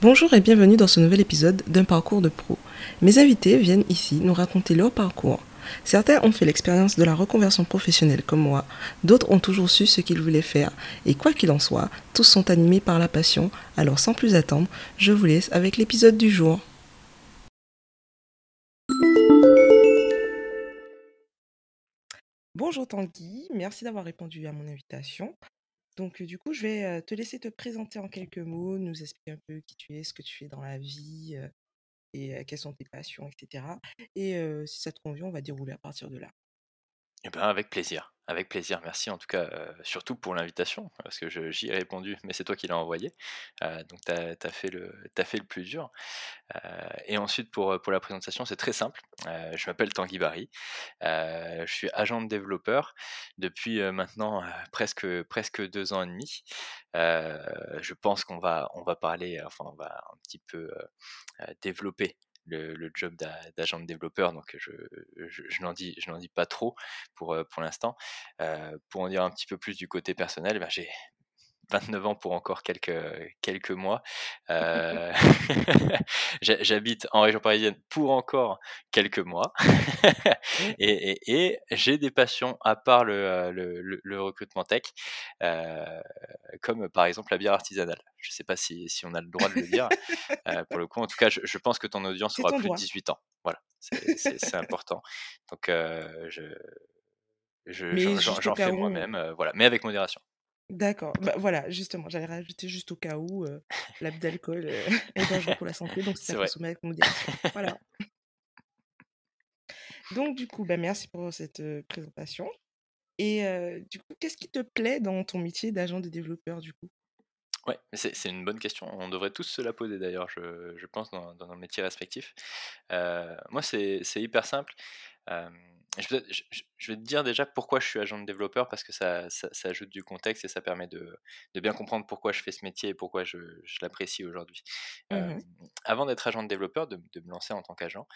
Bonjour et bienvenue dans ce nouvel épisode d'un parcours de pro. Mes invités viennent ici nous raconter leur parcours. Certains ont fait l'expérience de la reconversion professionnelle comme moi, d'autres ont toujours su ce qu'ils voulaient faire, et quoi qu'il en soit, tous sont animés par la passion, alors sans plus attendre, je vous laisse avec l'épisode du jour. Bonjour Tanguy, merci d'avoir répondu à mon invitation. Donc, du coup, je vais te laisser te présenter en quelques mots, nous expliquer un peu qui tu es, ce que tu fais dans la vie et quelles sont tes passions, etc. Et si ça te convient, on va dérouler à partir de là. Eh ben, avec plaisir, avec plaisir. Merci en tout cas, surtout pour l'invitation, parce que j'y ai répondu, mais c'est toi qui l'as envoyé. donc tu as, fait le, plus dur. et ensuite, pour, la présentation, c'est très simple. je m'appelle Tanguy Barry. je suis agent de développeur depuis maintenant presque, presque deux ans et demi. je pense qu'on va, va parler, enfin, on va un petit peu développer le, job d'agent de développeur, donc je, je, n'en dis, dis pas trop pour, pour l'instant. pour en dire un petit peu plus du côté personnel, ben j'ai 29 ans pour encore quelques, quelques mois. Euh, j'habite en région parisienne pour encore quelques mois. et, j'ai des passions à part le, le, recrutement tech, euh, comme par exemple la bière artisanale. Je ne sais pas si, si, on a le droit de le dire. Euh, pour le coup, en tout cas, je, pense que ton audience aura plus de 18 ans. Voilà, c'est important. Donc, je j'en fais moi-même, voilà, mais avec modération. D'accord. Bah, voilà, justement, j'allais rajouter juste au cas où l'abus d'alcool est dangereux pour la santé, donc c'est à consommer avec modération. Voilà. Donc, du coup, bah, merci pour cette présentation. Et du coup, qu'est-ce qui te plaît dans ton métier d'agent de développeur, du coup? Ouais, c'est une bonne question. On devrait tous se la poser d'ailleurs, je, je pense, dans, dans nos métiers respectifs. moi, c'est hyper simple je, vais, te dire déjà pourquoi je suis agent de développeur, parce que ça, ajoute du contexte et ça permet de, bien comprendre pourquoi je fais ce métier et pourquoi je, l'apprécie aujourd'hui. Mmh avant d'être agent de développeur, de, me lancer en tant qu'agent,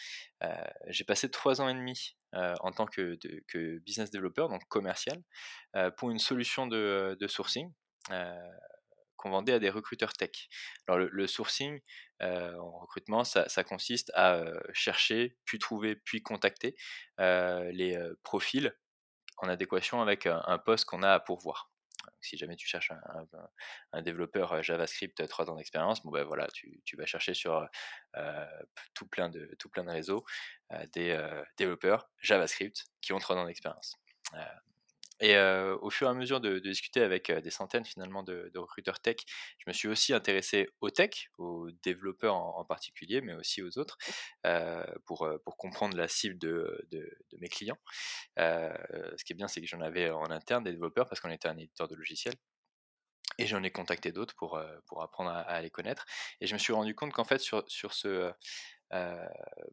j'ai passé trois ans et demi en tant que, business développeur, donc commercial, pour une solution de sourcing qu'on vendait à des recruteurs tech. Le, sourcing en recrutement, ça, consiste à chercher, puis trouver, puis contacter les profils en adéquation avec un, poste qu'on a à pourvoir. si jamais tu cherches un, développeur JavaScript 3 ans d'expérience, bon ben voilà, tu, vas chercher sur tout, plein de, tout plein de réseaux des développeurs JavaScript qui ont 3 ans d'expérience. Et au fur et à mesure de, discuter avec des centaines finalement de, recruteurs tech, je me suis aussi intéressé aux tech, aux développeurs en, particulier, mais aussi aux autres, pour, pour comprendre la cible de, mes clients. ce qui est bien, c'est que j'en avais en interne des développeurs parce qu'on était un éditeur de logiciels. Et j'en ai contacté d'autres pour, pour apprendre à, les connaître. Et je me suis rendu compte qu'en fait, sur, sur ce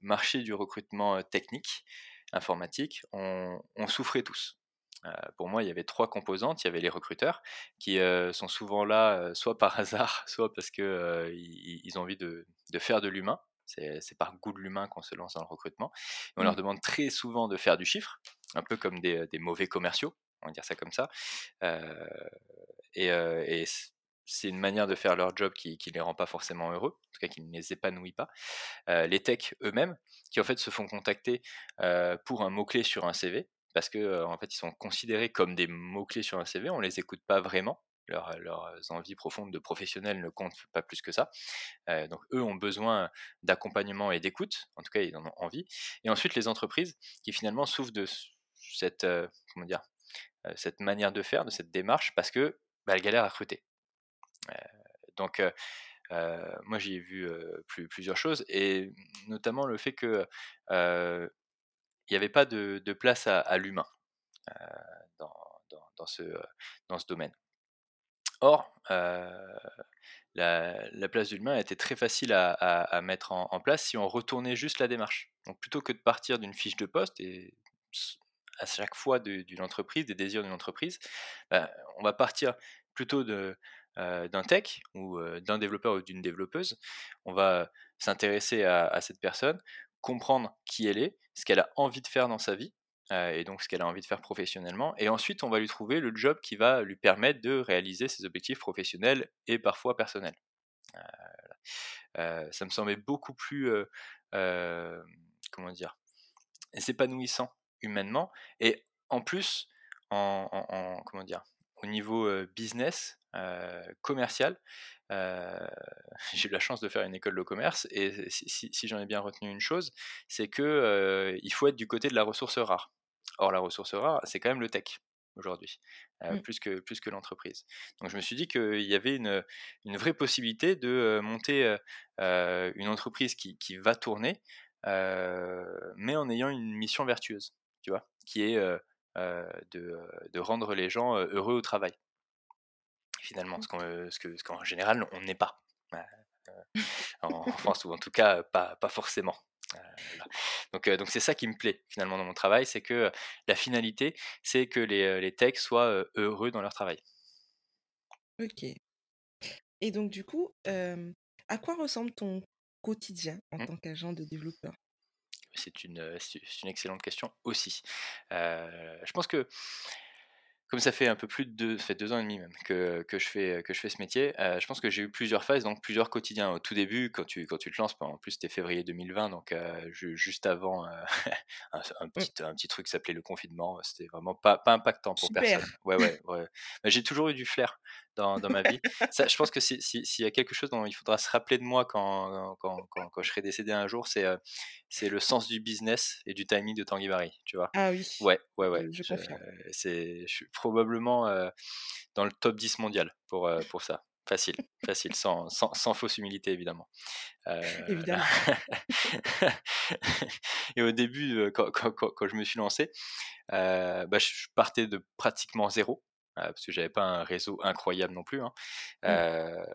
marché du recrutement technique, informatique, on souffrait tous. Euh, pour moi, il y avait trois composantes. Il y avait les recruteurs qui euh, sont souvent là, euh, soit par hasard, soit parce qu'ils ils ont envie de, faire de l'humain. C'est par goût de l'humain qu'on se lance dans le recrutement. on leur mmh. demande très souvent de faire du chiffre, un peu comme des, mauvais commerciaux, on va dire ça comme ça. et, c'est une manière de faire leur job qui ne les rend pas forcément heureux, en tout cas qui ne les épanouit pas. les techs eux-mêmes, qui en fait se font contacter pour un mot-clé sur un CV, parce que en fait ils sont considérés comme des mots clés sur un CV, on les écoute pas vraiment. leurs envies profondes de professionnels ne comptent pas plus que ça. donc eux ont besoin d'accompagnement et d'écoute, en tout cas ils en ont envie. Et ensuite les entreprises qui finalement souffrent de cette, manière de faire, de cette démarche, parce que bah, elles galèrent à recruter. donc moi j'y ai vu plusieurs choses, et notamment le fait que il n'y avait pas de, place à, l'humain dans, ce, dans ce domaine. Or, la, place de l'humain était très facile à, mettre en, place si on retournait juste la démarche. Donc plutôt que de partir d'une fiche de poste et à chaque fois d'une entreprise, des désirs d'une entreprise, bah, on va partir plutôt d'un tech ou d'un développeur ou d'une développeuse. On va s'intéresser à, cette personne, comprendre qui elle est, ce qu'elle a envie de faire dans sa vie, et donc ce qu'elle a envie de faire professionnellement. Et ensuite, on va lui trouver le job qui va lui permettre de réaliser ses objectifs professionnels et parfois personnels. Euh, ça me semblait beaucoup plus, comment dire, épanouissant humainement. Et en plus, en, comment dire, au niveau business, commercial, j'ai eu la chance de faire une école de commerce et si, j'en ai bien retenu une chose, c'est que il faut être du côté de la ressource rare. Or, la ressource rare, c'est quand même le tech aujourd'hui, mmh. plus que, plus que l'entreprise. Donc je me suis dit qu'il y avait une, une, vraie possibilité de monter une entreprise qui, qui va tourner, mais en ayant une mission vertueuse, tu vois, qui est de, de, rendre les gens heureux au travail, finalement, ce qu'en ce qu'en général on n'est pas. en France, ou en tout cas pas, pas forcément. Donc, donc c'est ça qui me plaît finalement dans mon travail, c'est que la finalité, c'est que les, les techs soient heureux dans leur travail. Ok. Et donc du coup, à quoi ressemble ton quotidien en mmh. tant qu'agent de développeur? C'est une, une excellente question aussi. je pense que comme ça fait un peu plus de deux, ça fait deux ans et demi même que, que je, fais, que je fais ce métier, euh, je pense que j'ai eu plusieurs phases, donc plusieurs quotidiens. Au tout début, quand tu, quand tu te lances, en plus c'était février 2020, donc euh, juste avant euh, un, mmh. petit, un petit truc s'appelait le confinement, c'était vraiment pas, pas impactant pour personne. Ouais, ouais, ouais. j'ai toujours eu du flair dans, dans ma vie. Ça, je pense que s'il si, y a quelque chose dont il faudra se rappeler de moi quand, quand, quand, quand je serai décédé un jour, c'est c'est le sens du business et du timing de Tanguy Barry, tu vois? Ah oui. Ouais, ouais, ouais. Je, je, je suis probablement dans le top 10 mondial pour, pour ça. Facile, facile, sans, sans, sans, fausse humilité évidemment. évidemment. et au début, quand, quand, quand, je me suis lancé, bah, je partais de pratiquement zéro. Euh, parce que j'avais pas un réseau incroyable non plus. Hein. Mmh. Euh,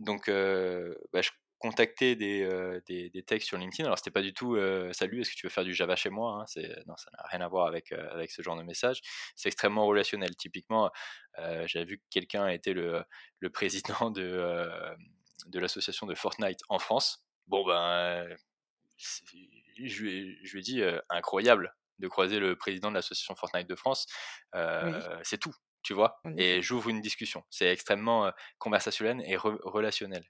donc, bah, je contactais des, des, des, textes sur LinkedIn. Alors, c'était pas du tout Salut, est-ce que tu veux faire du Java chez moi hein?» Non, ça n'a rien à voir avec, avec ce genre de message. C'est extrêmement relationnel. Typiquement, j'avais vu que quelqu'un était le, le président de, de l'association de Fortnite en France. Bon, ben, je lui, je lui ai dit incroyable de croiser le président de l'association Fortnite de France. C'est tout tu vois, et j'ouvre une discussion. C'est extrêmement conversationnel et relationnel.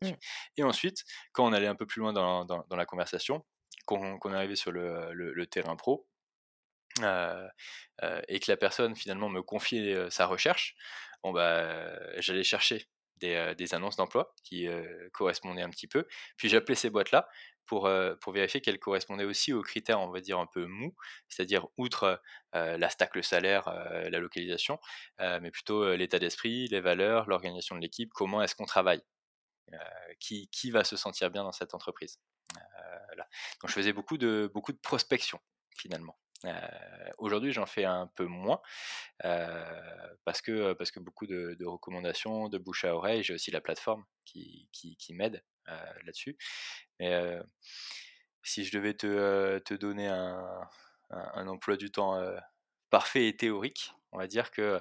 Mmh. Et ensuite, quand on allait un peu plus loin dans, dans, la conversation, qu'on arrivé sur le, le, terrain pro, et que la personne finalement me confiait sa recherche, bon bah, j'allais chercher des, des annonces d'emploi qui correspondaient un petit peu, puis j'appelais ces boîtes-là pour, pour vérifier qu'elle correspondait aussi aux critères, on va dire, un peu mous, c'est-à-dire outre la stack, le salaire, la localisation, mais plutôt l'état d'esprit, les valeurs, l'organisation de l'équipe, comment est-ce qu'on travaille, qui, qui, va se sentir bien dans cette entreprise. Donc je faisais beaucoup de, beaucoup de prospection finalement. Aujourd'hui, j'en fais un peu moins parce, que, parce que beaucoup de, recommandations, de bouche à oreille, j'ai aussi la plateforme qui, qui m'aide là-dessus. Mais si je devais te, te donner un, un, emploi du temps parfait et théorique, on va dire que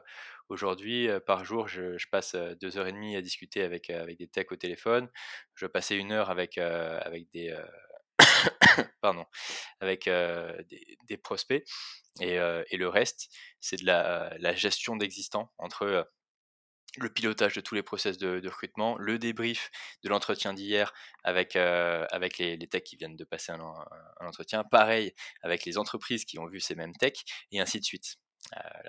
aujourd'hui, par jour, je, passe deux heures et demie à discuter avec, avec des techs au téléphone. Je passais une heure avec, avec des pardon, avec des, prospects. Et, et, le reste, c'est de la, la gestion d'existants entre le pilotage de tous les process de, recrutement, le débrief de l'entretien d'hier avec, avec les, techs qui viennent de passer un, entretien, pareil avec les entreprises qui ont vu ces mêmes techs, et ainsi de suite.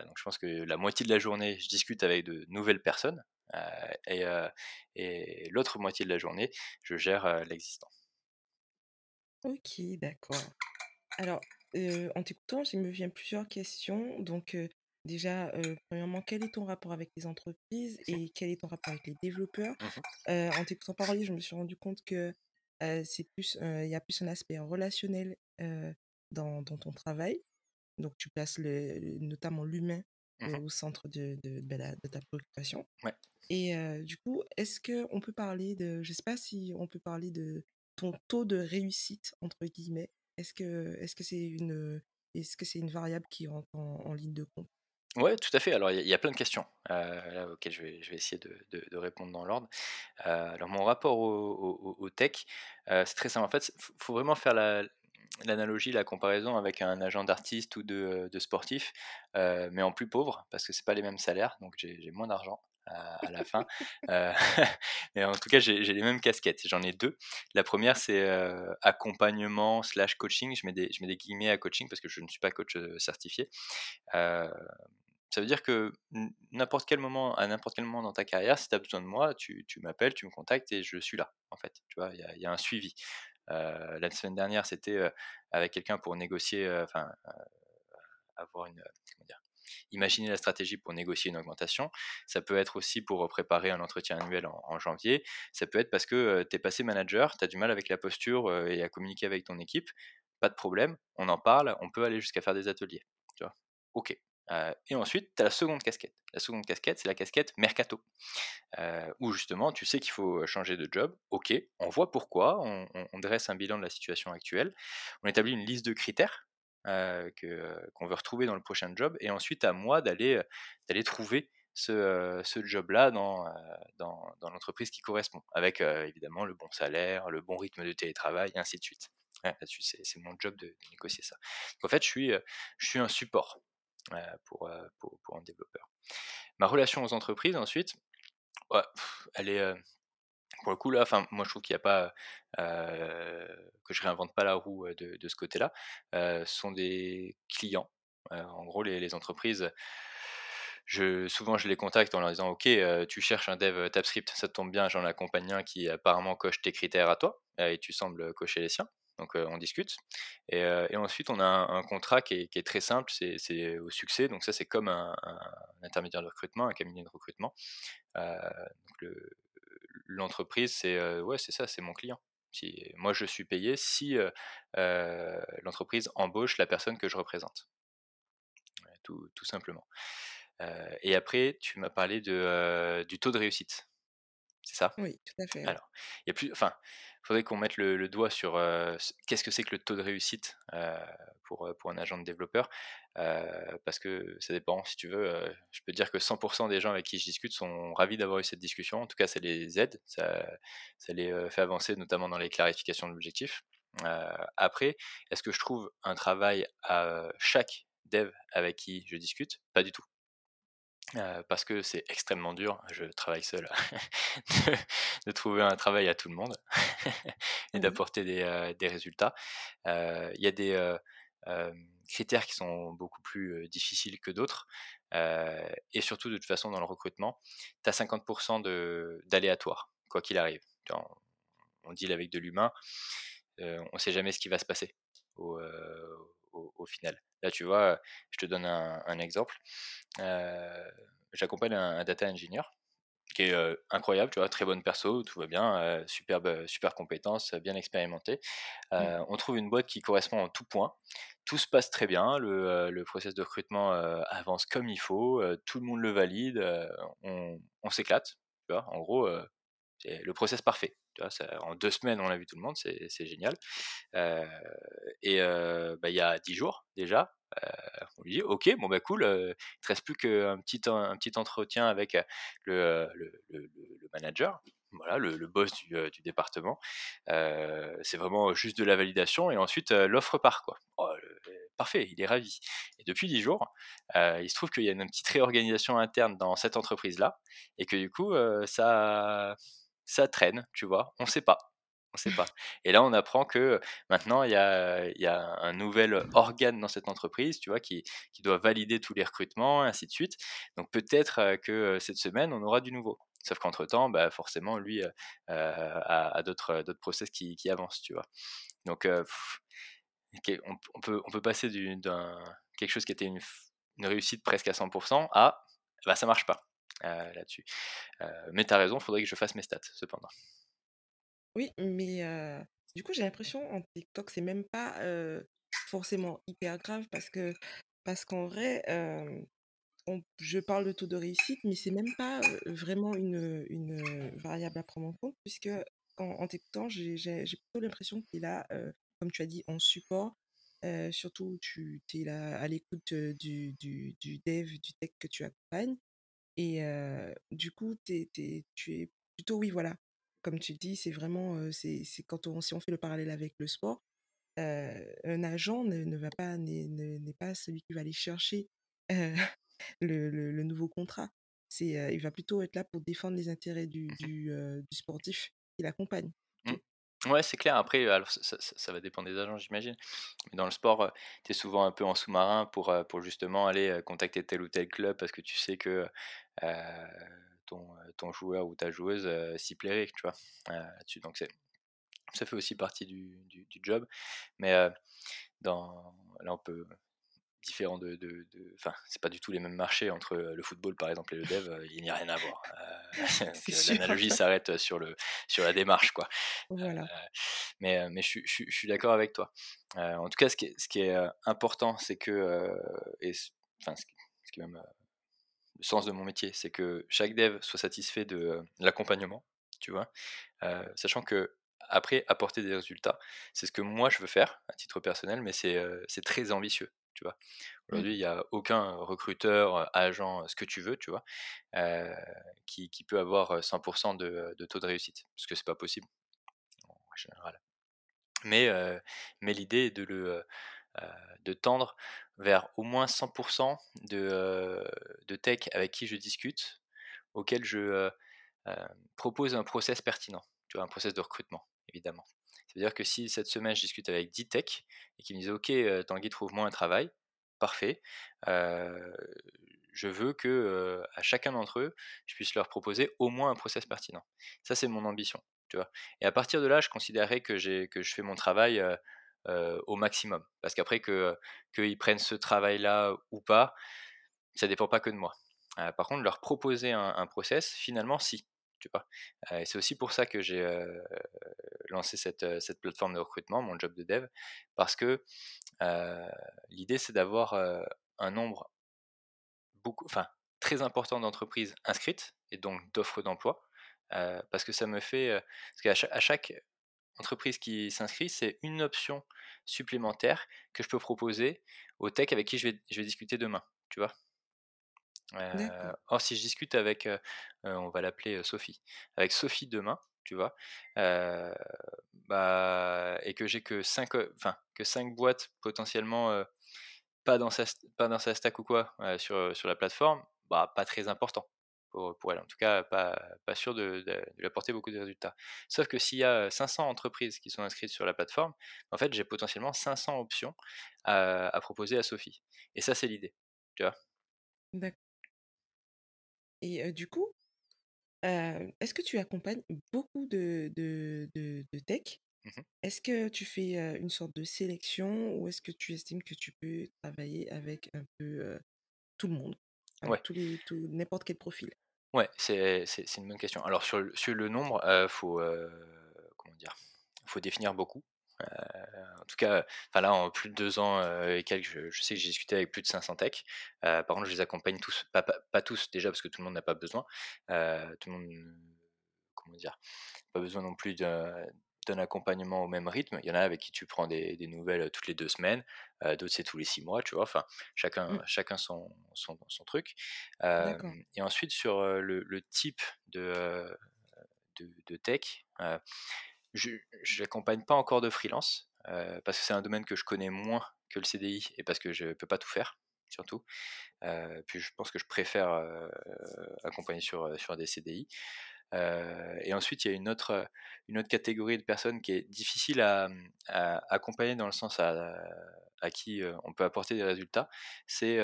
donc je pense que la moitié de la journée, je discute avec de nouvelles personnes, et, et l'autre moitié de la journée, je gère l'existant. Ok, d'accord. Alors, en t'écoutant, il me vient plusieurs questions. Donc, déjà, premièrement, quel est ton rapport avec les entreprises et quel est ton rapport avec les développeurs? Mmh En t'écoutant parler, je me suis rendu compte que c'est plus, il y a plus un aspect relationnel dans, dans ton travail. Donc, tu places le, notamment l'humain mmh au centre de, de, bah, de, ta préoccupation. Ouais. Et du coup, est-ce qu'on peut parler de, je sais pas si on peut parler de ton taux de réussite entre guillemets? Est-ce que est-ce que c'est une est-ce que c'est une variable qui rentre en, ligne de compte? Oui, tout à fait. Alors, il y, a plein de questions euh, auxquelles je vais, essayer de, répondre dans l'ordre. Euh, alors, mon rapport au, au, tech, euh, c'est très simple. En fait, il faut vraiment faire la, l'analogie, la comparaison avec un agent d'artiste ou de, de sportif, mais en plus pauvre, parce que c'est pas les mêmes salaires, donc j'ai moins d'argent. À, la fin. mais en tout cas, j'ai les mêmes casquettes. J'en ai deux. La première, c'est accompagnement slash coaching. Je mets, des, je mets des guillemets à coaching parce que je ne suis pas coach certifié. Ça veut dire que n'importe quel moment, à n'importe quel moment dans ta carrière, si tu as besoin de moi, tu, m'appelles, tu me contactes et je suis là, en fait. Tu vois, il y, a un suivi. la semaine dernière, c'était avec quelqu'un pour négocier, enfin, avoir une, comment dire, imaginer la stratégie pour négocier une augmentation. Ça peut être aussi pour préparer un entretien annuel en, janvier. Ça peut être parce que tu es passé manager, tu as du mal avec la posture et à communiquer avec ton équipe. Pas de problème, on en parle, on peut aller jusqu'à faire des ateliers. Tu et ensuite, tu as la seconde casquette. La seconde casquette, c'est la casquette mercato, où justement, tu sais qu'il faut changer de job. Ok, on voit pourquoi, on, dresse un bilan de la situation actuelle, on établit une liste de critères qu'on veut retrouver dans le prochain job, et ensuite à moi d'aller d'aller trouver ce, ce job-là dans, dans, dans l'entreprise qui correspond, avec évidemment le bon salaire, le bon rythme de télétravail, et ainsi de suite. c'est, mon job de, négocier ça. En fait, je suis, je suis un support. Euh, pour, euh, pour, pour, un développeur. Ma relation aux entreprises, ensuite, elle est euh, pour le coup là, moi je trouve qu'il n'y a pas que je réinvente pas la roue de, de ce côté-là. ce sont des clients. en gros, les, entreprises. Je, souvent, je les contacte en leur disant Ok, tu cherches un dev TypeScript, ça tombe bien, j'en accompagne un qui apparemment coche tes critères à toi, et tu sembles cocher les siens. Donc on discute. Et, ensuite, on a un, contrat qui est, très simple, c'est au succès. Donc ça, c'est comme un, intermédiaire de recrutement, un cabinet de recrutement. L'entreprise, c'est ouais, c'est ça, c'est mon client. Si, moi, je suis payé si l'entreprise embauche la personne que je représente. Tout, tout simplement. et après, tu m'as parlé de, du taux de réussite. C'est ça? Oui, tout à fait. Alors, il y a plus, enfin, faudrait qu'on mette le, doigt sur qu'est-ce que c'est que le taux de réussite pour, pour un agent de développeur, parce que ça dépend, si tu veux, je peux dire que 100% des gens avec qui je discute sont ravis d'avoir eu cette discussion, en tout cas ça les aide, ça, ça les fait avancer notamment dans les clarifications de l'objectif. après, est-ce que je trouve un travail à chaque dev avec qui je discute? Pas du tout parce que c'est extrêmement dur, je travaille seul, de, trouver un travail à tout le monde et mmh d'apporter des, des, résultats. Il y a des critères qui sont beaucoup plus difficiles que d'autres. et surtout, de toute façon, dans le recrutement, tu as 50% d'aléatoire, quoi qu'il arrive. On, on deal avec de l'humain, on ne sait jamais ce qui va se passer au, au, final. Là, tu vois, je te donne un, exemple. Euh, j'accompagne un, data engineer qui est euh, incroyable, tu vois, très bonne perso, tout va bien, euh, superbe, super compétence, bien expérimenté. Mmh. On trouve une boîte qui correspond en tout point. Tout se passe très bien, le, le process de recrutement avance comme il faut, tout le monde le valide, on, on s'éclate. En gros, c'est le process parfait. En deux semaines, on a vu tout le monde, c'est génial. Euh, et euh, bah, il y a dix jours déjà, euh, on lui dit ok bon bah cool il ne te reste plus qu'un petit un petit entretien avec le, manager voilà le, boss du, du département. C'est vraiment juste de la validation et ensuite l'offre part quoi. Oh, parfait il est ravi. Et depuis dix jours il se trouve qu'il y a une petite réorganisation interne dans cette entreprise là et que du coup ça ça traîne, tu vois, on sait pas. On sait pas. Et là, on apprend que maintenant, il y a, un nouvel organe dans cette entreprise, tu vois, qui, doit valider tous les recrutements, ainsi de suite. Donc peut-être que cette semaine, on aura du nouveau. Sauf qu'entre-temps, bah, forcément, lui a, d'autres, process qui, avancent, tu vois. Donc, on, peut, passer d'un quelque chose qui était une réussite presque à 100% à bah, ça marche pas. Euh, là-dessus. Euh, mais tu as raison, il faudrait que je fasse mes stats, cependant. Oui, mais du coup, j'ai l'impression en TikTok, c'est même pas forcément hyper grave parce que parce qu'en vrai, on, je parle de taux de réussite, mais c'est même pas vraiment une, variable à prendre en compte puisque en, en TikTok, j'ai plutôt l'impression qu'il a, comme tu as dit, en support. surtout, tu es là à l'écoute du, du dev, du tech que tu accompagnes. Et du coup, tu es plutôt, oui, voilà, comme tu dis, c'est vraiment, c'est quand on, si on fait le parallèle avec le sport, un agent ne, va pas, n'est pas celui qui va aller chercher le, le, nouveau contrat. c'est, il va plutôt être là pour défendre les intérêts du Mmh du, du sportif qui l'accompagne. Ouais, c'est clair. Après, alors ça, va dépendre des agents, j'imagine. Mais dans le sport, tu es souvent un peu en sous-marin pour, pour justement aller contacter tel ou tel club parce que tu sais que ton, ton, joueur ou ta joueuse s'y plairait, tu vois. là-dessus. Donc ça fait aussi partie du, du, du job. Mais dans, là, on peut différent de, de, enfin c'est pas du tout les mêmes marchés entre le football par exemple et le dev il n'y a rien à voir l'analogie s'arrête sur le sur la démarche quoi. Voilà. mais mais je, je, je suis d'accord avec toi. En tout cas ce qui est, ce qui est important c'est que et enfin ce qui, est même le sens de mon métier c'est que chaque dev soit satisfait de l'accompagnement tu vois. Sachant que après apporter des résultats c'est ce que moi je veux faire à titre personnel mais c'est très ambitieux tu vois? Mmh. Aujourd'hui, il n'y a aucun recruteur, agent, ce que tu veux, tu vois, qui, qui, peut avoir 100% de, de, taux de réussite, parce que c'est pas possible en général. Mais, mais l'idée est de le de tendre vers au moins 100% de, de tech avec qui je discute, auquel je propose un process pertinent, tu vois, un process de recrutement, évidemment. C'est-à-dire que si cette semaine je discute avec 10 tech et qu'ils me disent Ok, Tanguy, trouve-moi un travail, parfait. je veux que à chacun d'entre eux, je puisse leur proposer au moins un process pertinent. Ça, c'est mon ambition. Tu vois? Et à partir de là, je considérerais que, que je fais mon travail au maximum. Parce qu'après, qu'ils prennent ce travail-là ou pas, ça dépend pas que de moi. par contre, leur proposer un process, finalement, si c'est aussi pour ça que j'ai lancé cette, plateforme de recrutement, mon job de dev, parce que l'idée c'est d'avoir un nombre beaucoup, enfin très important d'entreprises inscrites et donc d'offres d'emploi, parce que ça me fait, parce qu'à chaque, entreprise qui s'inscrit, c'est une option supplémentaire que je peux proposer au tech avec qui je vais, je vais discuter demain, tu vois? Or, si je discute avec, on va l'appeler Sophie, avec Sophie demain, tu vois, bah, et que j'ai que 5 enfin que cinq boîtes potentiellement pas dans sa pas dans sa stack ou quoi sur sur la plateforme, bah pas très important pour, pour elle. En tout cas, pas pas sûr de, de, lui apporter beaucoup de résultats. Sauf que s'il y a 500 entreprises qui sont inscrites sur la plateforme, en fait, j'ai potentiellement 500 options à, à proposer à Sophie. Et ça, c'est l'idée, tu vois. Et du coup, est-ce que tu accompagnes beaucoup de, de, de, tech? Mmh Est-ce que tu fais une sorte de sélection ou est-ce que tu estimes que tu peux travailler avec un peu tout le monde, avec tous les, tout, n'importe quel profil? Ouais, c'est, c'est, une bonne question. Alors sur le, sur le nombre, il faut, comment dire, faut définir beaucoup. Euh, en tout cas, enfin là, en plus de deux ans euh, et quelques, je, sais que j'ai discuté avec plus de 500 techs. Euh, par contre, je les accompagne tous, pas, pas, tous déjà parce que tout le monde n'a pas besoin. tout le monde, comment dire, pas besoin non plus d'un accompagnement au même rythme. Il y en a avec qui tu prends des, des nouvelles toutes les deux semaines, d'autres c'est tous les six mois, tu vois. Enfin, chacun, mmh. chacun son, son, son truc. et ensuite sur le, le type de, de, de tech, je n'accompagne pas encore de freelance euh, parce que c'est un domaine que je connais moins que le CDI et parce que je ne peux pas tout faire, surtout. Euh, puis je pense que je préfère euh, accompagner sur, sur des CDI. Et ensuite, il y a une autre, une autre catégorie de personnes qui est difficile à, accompagner dans le sens à, qui on peut apporter des résultats. C'est,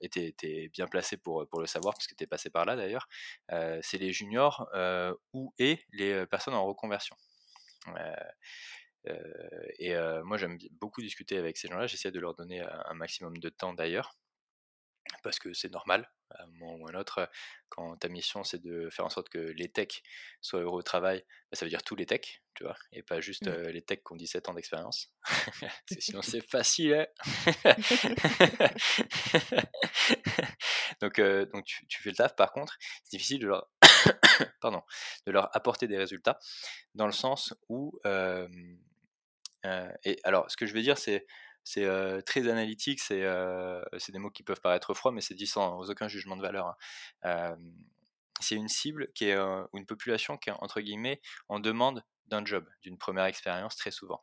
et tu es, bien placé pour, pour le savoir, parce que tu es passé par là d'ailleurs, c'est les juniors ou et les personnes en reconversion. et moi, j'aime beaucoup discuter avec ces gens-là. J'essaie de leur donner un maximum de temps d'ailleurs parce que c'est normal, à un moment ou à un autre, quand ta mission c'est de faire en sorte que les techs soient heureux au travail, bah, ça veut dire tous les techs, tu vois, et pas juste mmh. les techs qui ont 17 ans d'expérience. sinon c'est facile. Hein donc donc tu, fais le taf, par contre, c'est difficile de leur, Pardon, de leur apporter des résultats, dans le sens où... et alors, ce que je veux dire, c'est c'est très analytique, c'est des mots qui peuvent paraître froids, mais c'est dit sans aucun jugement de valeur. Hein. c'est une cible qui une population qui entre guillemets, en demande d'un job, d'une première expérience très souvent.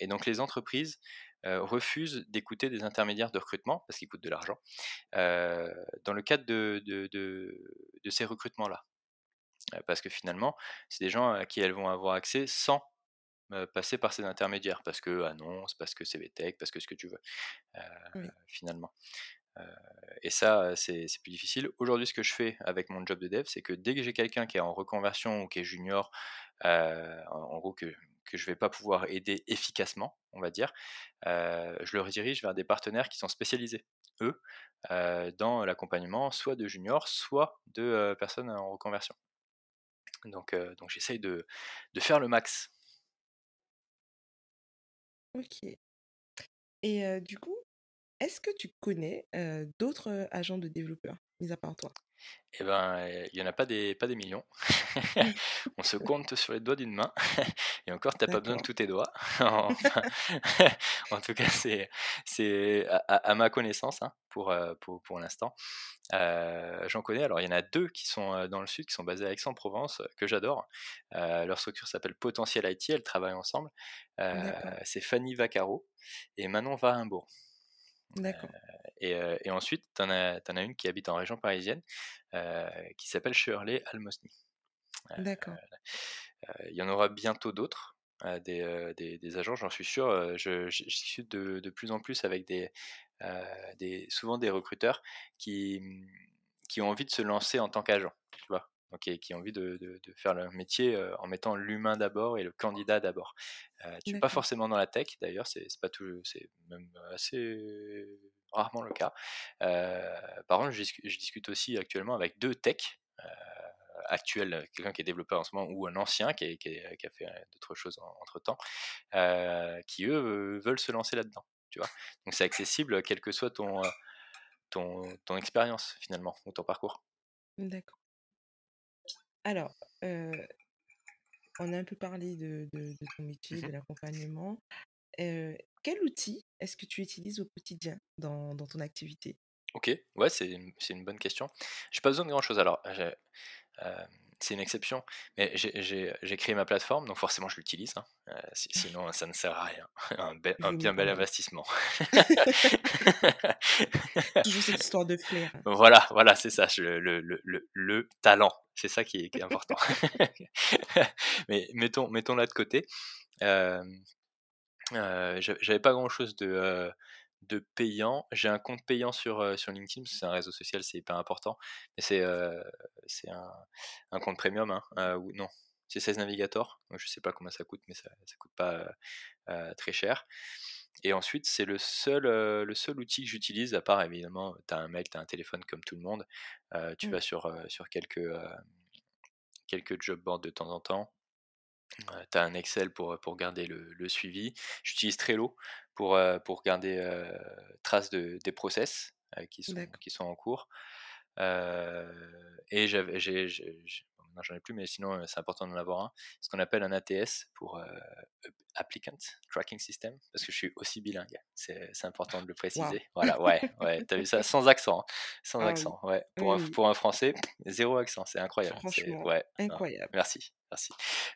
et donc les entreprises refusent d'écouter des intermédiaires de recrutement, parce qu'ils coûtent de l'argent, dans le cadre de ces recrutements-là. parce que finalement, c'est des gens à qui elles vont avoir accès sans passer par ces intermédiaires, parce que annonce, parce que CVTech, parce que ce que tu veux, finalement. et ça, c'est plus difficile. Aujourd'hui, ce que je fais avec mon job de dev, c'est que dès que j'ai quelqu'un qui est en reconversion ou qui est junior, en, gros que, que je ne vais pas pouvoir aider efficacement, on va dire, je le redirige vers des partenaires qui sont spécialisés, eux, dans l'accompagnement, soit de juniors, soit de personnes en reconversion. Donc, donc j'essaye de, de faire le max OK. Et du coup, est-ce que tu connais, d'autres, agents de développeurs, mis à part toi? Eh ben, il y en a pas des pas des millions. On se compte sur les doigts d'une main et encore tu pas besoin de tous tes doigts. en tout cas, c'est c'est à ma connaissance, hein, pour, pour pour l'instant. j'en connais, alors il y en a deux qui sont, dans le sud, qui sont basés à Aix-en-Provence, que j'adore. leur structure s'appelle Potentiel IT, elles travaillent ensemble. c'est Fanny Vaccaro et Manon Varimbourg. D'accord. et, ensuite, tu en, as une qui habite en région parisienne, qui s'appelle Shirley Almosny. D'accord. Il y en aura bientôt d'autres, des, des, agents, j'en suis sûr. Je, discute de, de, plus en plus avec des, des, souvent des recruteurs qui, qui ont envie de se lancer en tant qu'agent, tu vois? Qui ont envie de, faire leur métier en mettant l'humain d'abord et le candidat d'abord. Tu n'es pas forcément dans la tech, d'ailleurs, c'est pas tout, c'est même assez rarement le cas. par contre, je, discute aussi actuellement avec deux techs actuels, quelqu'un qui est développeur en ce moment ou un ancien qui, a fait d'autres choses entre temps, qui eux veulent se lancer là-dedans. Tu vois? Donc c'est accessible quelle que soit ton, ton, ton expérience finalement ou ton parcours. D'accord. Alors, on a un peu parlé de, ton métier, de mmh l'accompagnement. quel outil est-ce que tu utilises au quotidien dans, ton activité? Ok, ouais, c'est une, bonne question. Je n'ai pas besoin de grand-chose. Alors, c'est une exception. Mais j'ai créé ma plateforme, donc forcément je l'utilise. Hein. Euh, sinon, ça ne sert à rien. Un, bien bel investissement. Toujours cette histoire de flair. Voilà, voilà, c'est ça, le, le, talent. C'est ça qui est, important. Mais mettons, mettons là de côté. Euh, euh, J'avais pas grand chose de de payant. J'ai un compte payant sur, sur LinkedIn, c'est un réseau social, c'est hyper important. Mais c'est c'est un, un, compte premium, hein, ou non, c'est 16 Navigator. Donc je sais pas combien ça coûte, mais ça, coûte pas très cher. Et ensuite, c'est le seul, le seul outil que j'utilise, à part évidemment, tu as un mail, tu as un téléphone comme tout le monde. tu mmh. vas sur, sur quelques, quelques job boards de temps en temps tu as un Excel pour, pour garder le, suivi. J'utilise Trello pour, pour garder trace de, des process qui, sont, qui sont en cours. et j'avais, j'ai, j'en ai plus, mais sinon c'est important d'en avoir un. Ce qu'on appelle un ATS pour Applicant Tracking System, parce que je suis aussi bilingue. C'est, important de le préciser. Voilà, ouais, ouais. T'as vu ça? Sans accent, hein. sans ah accent. Ouais. Pour, un, pour un Français, zéro accent, c'est incroyable. Franchement, ouais, incroyable. merci, merci.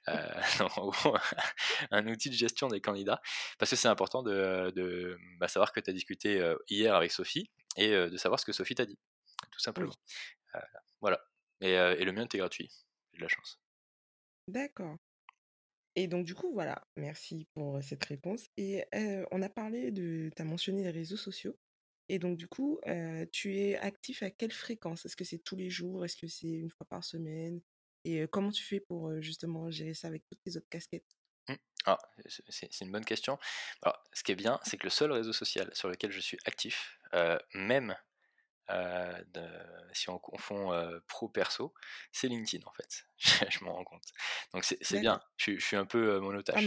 Euh, un outil de gestion des candidats, parce que c'est important de, de bah, savoir que tu as discuté hier avec Sophie et de savoir ce que Sophie t'a dit, tout simplement. voilà. Et, et le mien, était gratuit de la chance. D'accord. Et donc, du coup, voilà, merci pour cette réponse. Et on a parlé de, tu as mentionné les réseaux sociaux. Et donc, du coup, tu es actif à quelle fréquence? Est-ce que c'est tous les jours? Est-ce que c'est une fois par semaine? Et comment tu fais pour justement gérer ça avec toutes tes autres casquettes? Mmh. ah, c'est une bonne question. Alors, ce qui est bien, c'est que le seul réseau social sur lequel je suis actif, même euh, de, si on confond euh, pro-perso, c'est LinkedIn en fait. je m'en rends compte. Donc c'est bien. Je, suis un peu euh, monotache.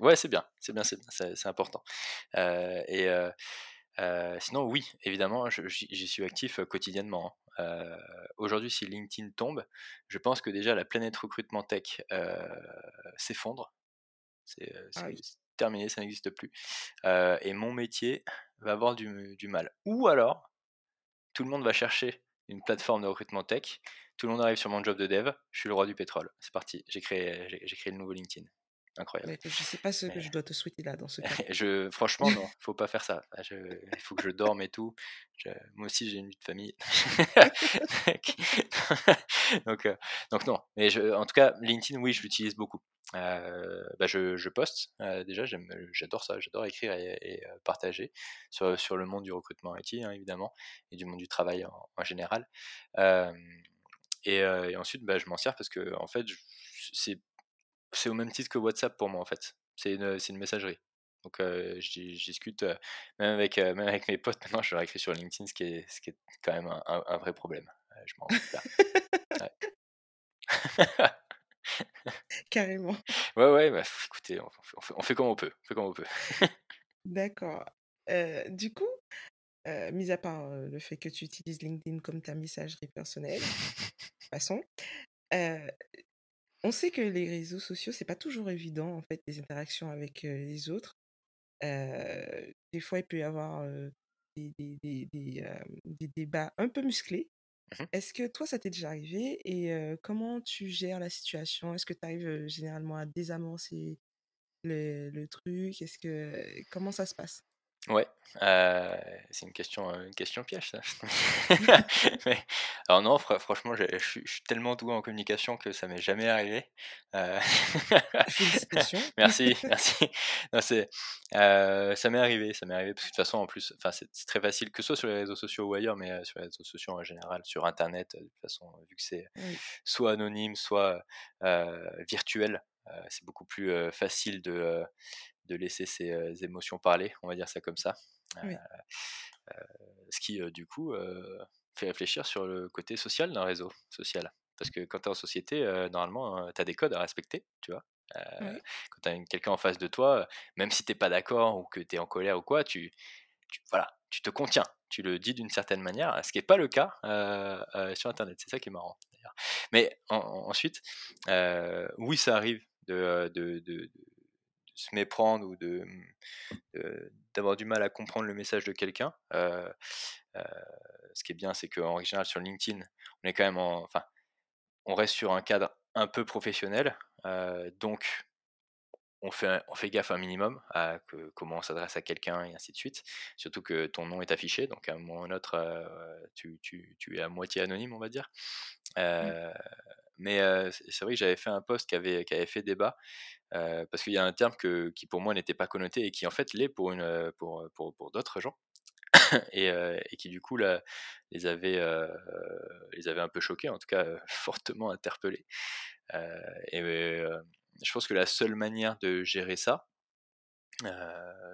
ouais, c'est bien. C'est bien, c'est important. et sinon, oui, évidemment, j'y suis actif quotidiennement. Hein. Aujourd'hui, si LinkedIn tombe, je pense que déjà la planète recrutement tech s'effondre. C'est ah terminé, ça n'existe plus. et mon métier va avoir du, du mal. Ou alors, tout le monde va chercher une plateforme de recrutement tech, tout le monde arrive sur mon job de dev, je suis le roi du pétrole. C'est parti, j'ai créé, j'ai, créé le nouveau LinkedIn. Incroyable. je sais pas ce que je dois te souhaiter là dans ce cas. je, franchement, non, faut pas faire ça. il faut que je dorme et tout. moi aussi, j'ai une vie de famille. donc, euh, donc non. Mais je, en tout cas, LinkedIn, oui, je l'utilise beaucoup. Euh, bah je, je, poste. Euh, déjà, j'adore ça. J'adore écrire et, partager sur, sur le monde du recrutement IT, hein, évidemment, et du monde du travail en, général. Et, ensuite, bah, je m'en sers parce que, en fait, c'est c'est au même titre que WhatsApp pour moi en fait. C'est une, une, messagerie. Donc euh, je, discute même, avec, même avec mes potes maintenant, je leur écris sur LinkedIn, ce qui est, ce qui est quand même un, un, vrai problème. je m'en rends Carrément. Ouais, ouais, bah, écoutez, on fait, on, fait, comme on peut. On fait comme on peut. D'accord. du coup, mis à part le fait que tu utilises LinkedIn comme ta messagerie personnelle, de façon, on sait que les réseaux sociaux, c'est pas toujours évident, en fait, les interactions avec les autres. des fois, il peut y avoir des, des, des, débats un peu musclés. Mmh Est-ce que toi, ça t'est déjà arrivé et comment tu gères la situation? Est-ce que tu arrives généralement à désamorcer le, le truc? Est-ce que comment ça se passe? Ouais, c'est une question, une question piège ça. alors non, franchement, je suis tellement doué en communication que ça m'est jamais arrivé. Félicitations. Merci, merci. Non, c'est, ça m'est arrivé, ça m'est arrivé parce que de toute façon, en plus, enfin, c'est très facile, que ce soit sur les réseaux sociaux ou ailleurs, mais sur les réseaux sociaux en général, sur internet, de toute façon, vu que c'est soit anonyme, soit virtuel, c'est beaucoup plus facile de de laisser ses émotions parler, on va dire ça comme ça. ce qui, du coup, fait réfléchir sur le côté social d'un réseau social. Parce que quand tu es en société, normalement, tu as des codes à respecter, tu vois? Quand tu as quelqu'un en face de toi, même si tu n'es pas d'accord ou que tu es en colère ou quoi, tu, voilà, tu te contiens, tu le dis d'une certaine manière, ce qui n'est pas le cas sur Internet. C'est ça qui est marrant. Mais ensuite, oui, ça arrive de, de, se méprendre ou de d'avoir du mal à comprendre le message de quelqu'un. Euh, euh, ce qui est bien, c'est qu'en général sur LinkedIn, on est quand même en, enfin, on reste sur un cadre un peu professionnel, euh, donc on fait, on fait gaffe un minimum à que, comment on s'adresse à quelqu'un et ainsi de suite. Surtout que ton nom est affiché, donc à un moment ou un autre, tu, tu, tu, es à moitié anonyme, on va dire. Mmh. Mais c'est vrai que j'avais fait un post qui avait, qui avait fait débat, parce qu'il y a un terme que, qui pour moi n'était pas connoté et qui en fait l'est pour, pour, pour, pour d'autres gens. Et, qui du coup les, avait, les avait un peu choqués, en tout cas fortement interpellés. et je pense que la seule manière de gérer ça,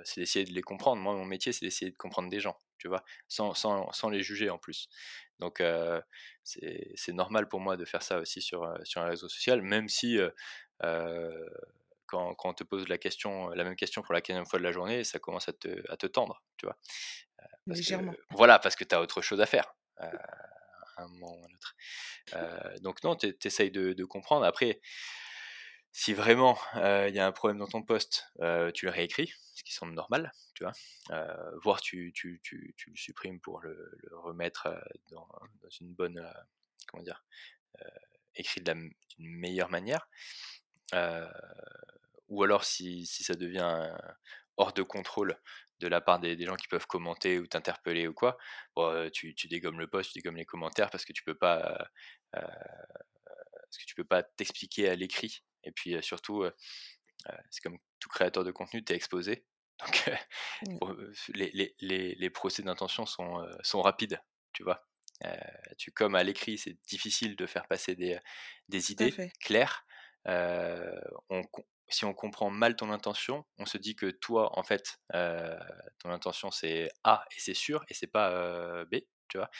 c'est d'essayer de les comprendre. Moi, mon métier, c'est d'essayer de comprendre des gens, tu vois, sans, sans, sans les juger en plus. Donc, c'est normal pour moi de faire ça aussi sur, sur un réseau social, même si quand, quand, on te pose la question, la même question pour la quatrième fois de la journée, ça commence à te, à te tendre, tu vois? Légèrement. voilà, parce que tu as autre chose à faire. à un moment ou un autre. donc non, tu essayes de, de, comprendre. Après, si vraiment il y a un problème dans ton poste, tu le réécris, ce qui semble normal, tu vois. voire tu, tu, tu, tu, le supprimes pour le, remettre dans, une bonne, comment dire, écrit d'une meilleure manière. ou alors si, si, ça devient hors de contrôle de la part des, gens qui peuvent commenter ou t'interpeller ou quoi, tu, dégommes le post, tu dégommes les commentaires parce que tu peux pas parce que tu peux pas t'expliquer à l'écrit et puis surtout, c'est comme tout créateur de contenu, tu es exposé. Donc les, les, les, les, procès d'intention sont, sont rapides, tu vois? tu, comme à l'écrit, c'est difficile de faire passer des, des idées claires. on, si on comprend mal ton intention, on se dit que toi, en fait, ton intention c'est A et c'est sûr, et c'est pas B, tu vois?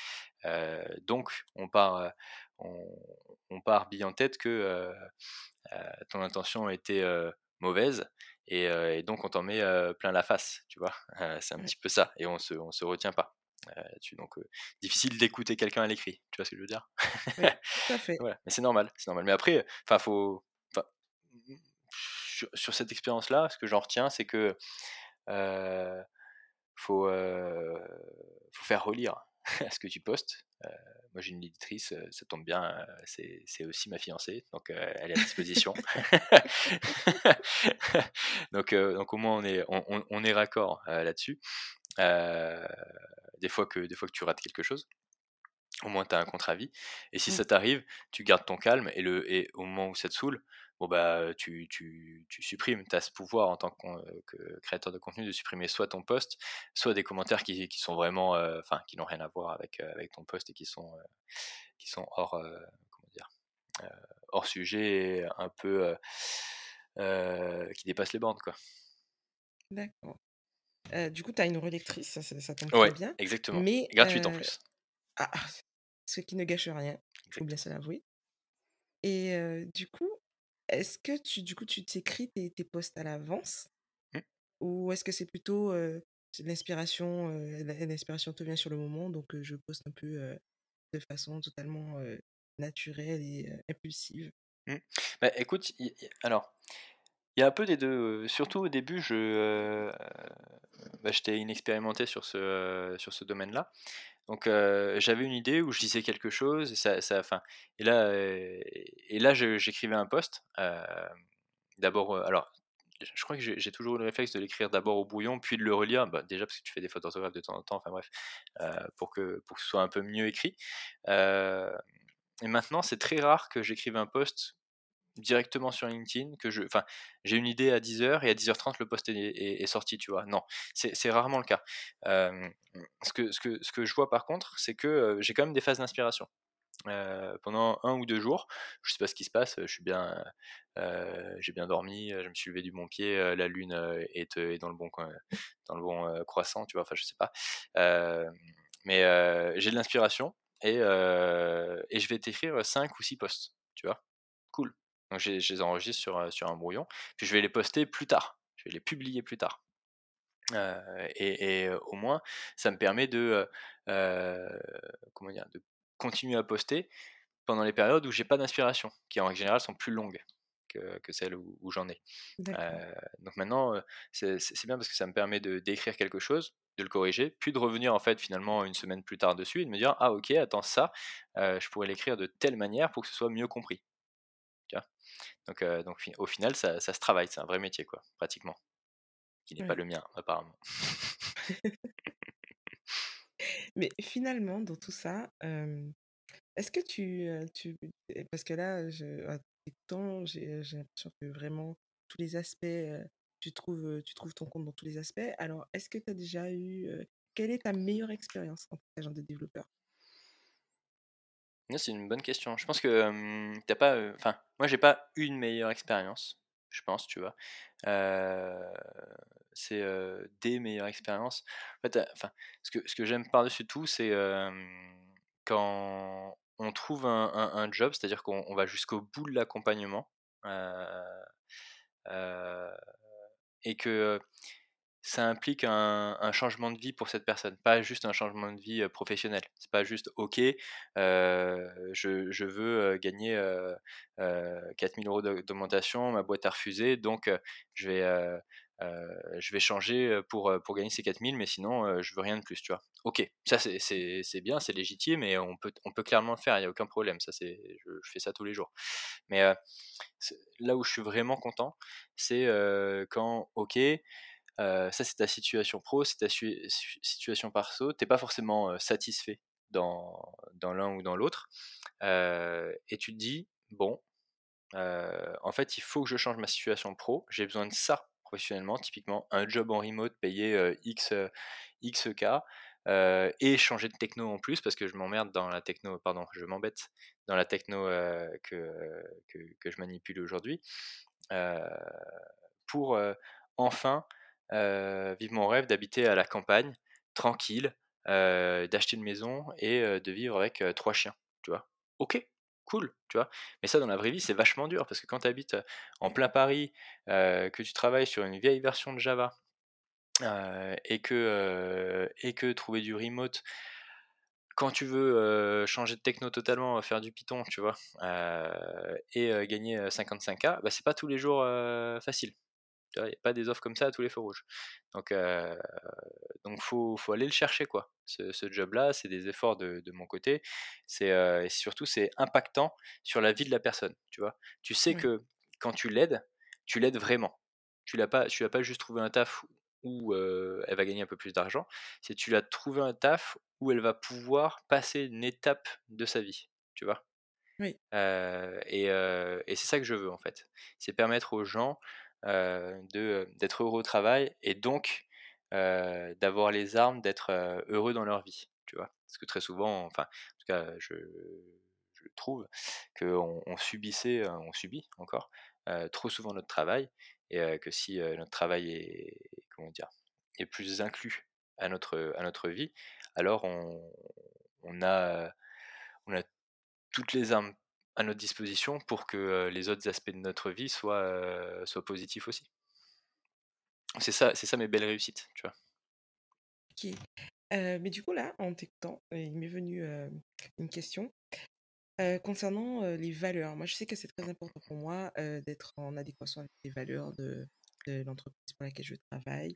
donc, on part, on, on, part bien en tête que ton intention était mauvaise et, donc on t'en met plein la face, tu vois? c'est un petit peu ça et on se, on se retient pas. donc difficile d'écouter quelqu'un à l'écrit, tu vois ce que je veux dire? Tout à fait. mais c'est normal, c'est normal. Mais après, enfin faut, sur, sur, cette expérience-là, ce que j'en retiens, c'est que faut, faut faire relire à ce que tu postes. moi, j'ai une éditrice, ça tombe bien, c'est aussi ma fiancée, donc elle est à disposition. donc, donc au moins on est, on, on est raccord là-dessus. des, fois que, des fois que tu rates quelque chose au moins tu as un contre-avis. Et si mmh. ça t'arrive, tu gardes ton calme et, le, et au moment où ça te saoule, bon bah, tu, tu, tu supprimes. Tu as ce pouvoir en tant que, créateur de contenu de supprimer soit ton post, soit des commentaires qui, qui sont vraiment, enfin, qui n'ont rien à voir avec, avec ton post et qui sont, qui sont hors, comment dire, hors sujet, un peu qui dépassent les bornes, quoi. D'accord. du coup, tu as une relectrice, ça, ça, tombe très bien. Exactement. Mais, gratuite en plus. Ah, ce qui ne gâche rien, il faut bien se l'avouer. Et du coup, est-ce que tu, du coup, tu t'écris tes, tes posts à l'avance? Mmh. ou est-ce que c'est plutôt l'inspiration, l'inspiration te vient sur le moment, donc je poste un peu de façon totalement naturelle et impulsive? Mmh. bah, écoute, alors, il y a un peu des deux. Surtout au début, je, bah, j'étais inexpérimenté sur ce, sur ce domaine-là. Donc j'avais une idée où je disais quelque chose, et, ça, fin, et là, là j'écrivais un post. d'abord, alors je crois que j'ai toujours le réflexe de l'écrire d'abord au brouillon, puis de le relire, bah, déjà parce que tu fais des fautes d'orthographe de temps en temps, enfin bref, pour, que, pour que ce soit un peu mieux écrit. et maintenant, c'est très rare que j'écrive un post directement sur LinkedIn, que je, enfin, j'ai une idée à 10h et à 10h30 le post est, sorti, tu vois. Non, c'est rarement le cas. ce, que, ce, que, ce que je vois par contre, c'est que j'ai quand même des phases d'inspiration. pendant un ou deux jours, je sais pas ce qui se passe, je suis bien, j'ai bien dormi, je me suis levé du bon pied, la lune est, est, dans le bon, dans le bon croissant, tu vois, enfin je sais pas. mais j'ai de l'inspiration et, et je vais t'écrire 5 ou 6 posts, tu vois. Donc je les enregistre sur, sur un brouillon, puis je vais les poster plus tard, je vais les publier plus tard. et, au moins, ça me permet de, comment dire, de continuer à poster pendant les périodes où j'ai pas d'inspiration, qui en général sont plus longues que, que celles où, j'en ai. donc maintenant, c'est bien parce que ça me permet de d'écrire quelque chose, de le corriger, puis de revenir en fait finalement une semaine plus tard dessus et de me dire ah ok attends ça, je pourrais l'écrire de telle manière pour que ce soit mieux compris. Donc, donc au final, ça, se travaille, c'est un vrai métier, quoi, pratiquement. Qui n'est pas le mien, apparemment. Mais finalement, dans tout ça, est-ce que tu, tu. Parce que là, je, temps, j'ai l'impression que vraiment, tous les aspects, tu, trouves, tu trouves ton compte dans tous les aspects. Alors, est-ce que tu as déjà eu. quelle est ta meilleure expérience en tant qu'agent de développeur? C'est une bonne question. Je pense que t'as pas. Enfin, moi, j'ai pas une meilleure expérience. Je pense, tu vois. c'est des meilleures expériences. Enfin, ce que, ce que j'aime par-dessus tout, c'est quand on trouve un, un, job, c'est-à-dire qu'on va jusqu'au bout de l'accompagnement. et que ça implique un, changement de vie pour cette personne, pas juste un changement de vie professionnel. C'est pas juste OK, je, veux gagner 4000 euros d'augmentation, ma boîte a refusé, donc je vais changer pour, gagner ces 4000, mais sinon je veux rien de plus, tu vois. Ok, ça c'est bien, c'est légitime et on peut, clairement le faire, il n'y a aucun problème, ça je, fais ça tous les jours. Mais là où je suis vraiment content, c'est quand, ok, ça c'est ta situation pro, c'est ta situation perso, t'es pas forcément satisfait dans, dans l'un ou dans l'autre, et tu te dis, bon, en fait il faut que je change ma situation pro, j'ai besoin de ça professionnellement, typiquement un job en remote payé X, XK, et changer de techno en plus parce que je m'emmerde dans la techno, pardon, je m'embête dans la techno que, que, je manipule aujourd'hui, pour enfin vivre mon rêve d'habiter à la campagne, tranquille, d'acheter une maison et de vivre avec trois chiens, tu vois? Ok, cool, tu vois? Mais ça, dans la vraie vie, c'est vachement dur parce que quand tu habites en plein Paris, que tu travailles sur une vieille version de Java et, que, et que trouver du remote, quand tu veux changer de techno totalement, faire du Python, tu vois, et gagner 55K, bah, c'est pas tous les jours facile. Il n'y a pas des offres comme ça à tous les feux rouges. Donc, euh, donc faut, faut aller le chercher, quoi. Ce, ce job-là, c'est des efforts de, de mon côté. C'est et surtout, c'est impactant sur la vie de la personne. Tu vois, tu sais que quand tu l'aides, tu l'aides vraiment. tu l'as pas, tu l'as pas juste trouvé un taf où elle va gagner un peu plus d'argent, c'est tu l'as trouvé un taf où elle va pouvoir passer une étape de sa vie, tu vois? Oui. et, et c'est ça que je veux en fait, c'est permettre aux gens d'être heureux au travail et donc d'avoir les armes d'être heureux dans leur vie, tu vois? Parce que très souvent, enfin, en tout cas, je, je trouve qu'on on subissait, on subit encore trop souvent notre travail et que si notre travail est, comment dire, est plus inclus à notre, à notre vie, alors on, on, a, on a toutes les armes à notre disposition pour que les autres aspects de notre vie soient, soient positifs aussi. C'est ça, c'est ça mes belles réussites, tu vois. Ok. mais du coup, là, en t'écoutant, il m'est venu une question concernant les valeurs. Moi, je sais que c'est très important pour moi d'être en adéquation avec les valeurs de, de l'entreprise pour laquelle je travaille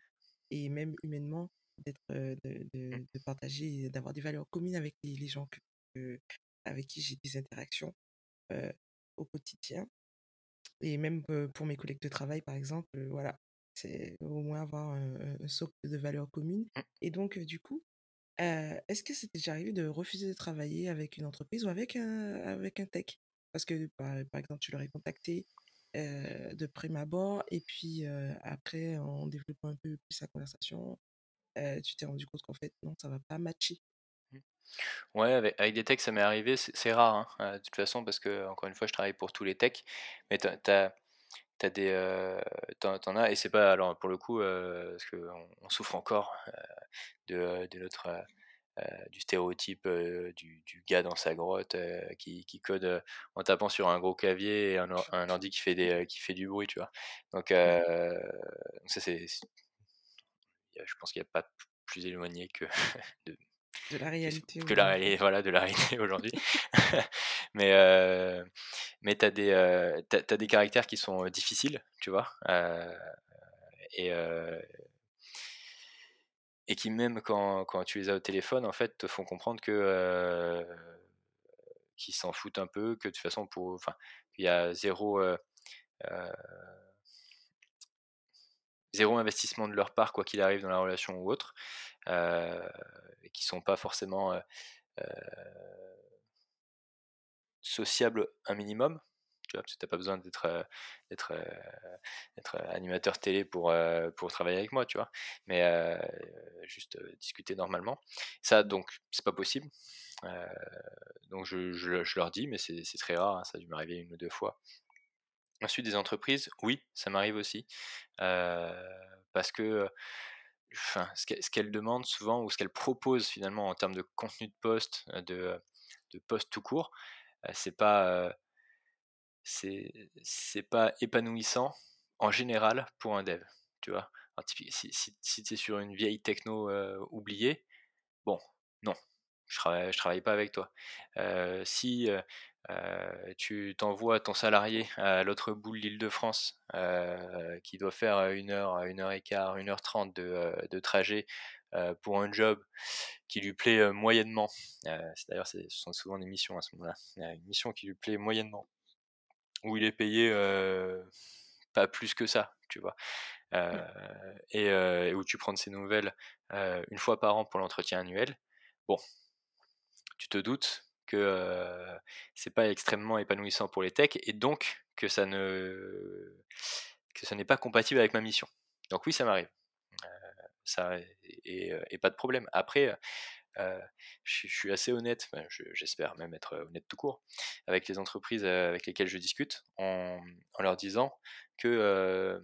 et même humainement d'être de, de, Mmh. de partager d'avoir des valeurs communes avec les, les gens que, avec qui j'ai des interactions au quotidien et même pour mes collègues de travail par exemple voilà c'est au moins avoir un, un, socle de valeurs communes Mmh. et donc du coup est-ce que c'était déjà arrivé de refuser de travailler avec une entreprise ou avec un, avec un tech? Parce que, par, par exemple, tu l'aurais contacté de prime abord et puis après, en développant un peu plus la conversation, tu t'es rendu compte qu'en fait, non, ça va pas matcher. Ouais, avec, avec des techs, ça m'est arrivé, c'est rare, hein, de toute façon, parce que, encore une fois, je travaille pour tous les techs, mais tu as, t'as des euh, t'en, as et c'est pas alors pour le coup euh, parce qu'on on souffre encore euh, de, de notre du stéréotype du, du, gars dans sa grotte qui, qui, code en tapant sur un gros clavier et un, un ordi qui fait des qui fait du bruit tu vois. Donc ça c'est je pense qu'il n'y a pas plus éloigné que de, de la réalité que la réalité voilà de la réalité aujourd'hui. Mais euh, mais t'as des euh, t'as des caractères qui sont difficiles tu vois euh, et et qui même quand, quand, tu les as au téléphone en fait te font comprendre que qu'ils s'en foutent un peu que de toute façon pour enfin il y a zéro zéro investissement de leur part quoi qu'il arrive dans la relation ou autre qui sont pas forcément sociables un minimum tu vois, t'as pas besoin d'être d'être animateur télé pour pour travailler avec moi, tu vois, mais juste discuter normalement. Ça, donc, c'est pas possible. donc, je, je, je, leur dis, mais c'est très rare, hein, ça a dû m'arriver une ou deux fois. Ensuite, des entreprises, oui, ça m'arrive aussi, parce que ce qu'elles demandent souvent ou ce qu'elles proposent finalement en termes de contenu de poste, de, de poste tout court, c'est pas c'est pas épanouissant en général pour un dev, tu vois? si, si, si tu es sur une vieille techno oubliée, bon, non, je travaille, travaille pas avec toi. Si tu t'envoies ton salarié à l'autre bout de l'île de France, euh, qui doit faire une heure, une heure et quart, une heure trente de, de trajet pour un job qui lui plaît moyennement, d'ailleurs ce sont souvent des missions à ce moment-là, une mission qui lui plaît moyennement, où il est payé pas plus que ça, tu vois. et, et, où tu prends de ses nouvelles une fois par an pour l'entretien annuel. Bon, tu te doutes que c'est pas extrêmement épanouissant pour les techs et donc que ça ne que ça n'est pas compatible avec ma mission. Donc oui, ça m'arrive. ça et, et, pas de problème. Après, euh, je, suis assez honnête, j'espère même être honnête tout court, avec les entreprises avec lesquelles je discute, en, leur disant que euh,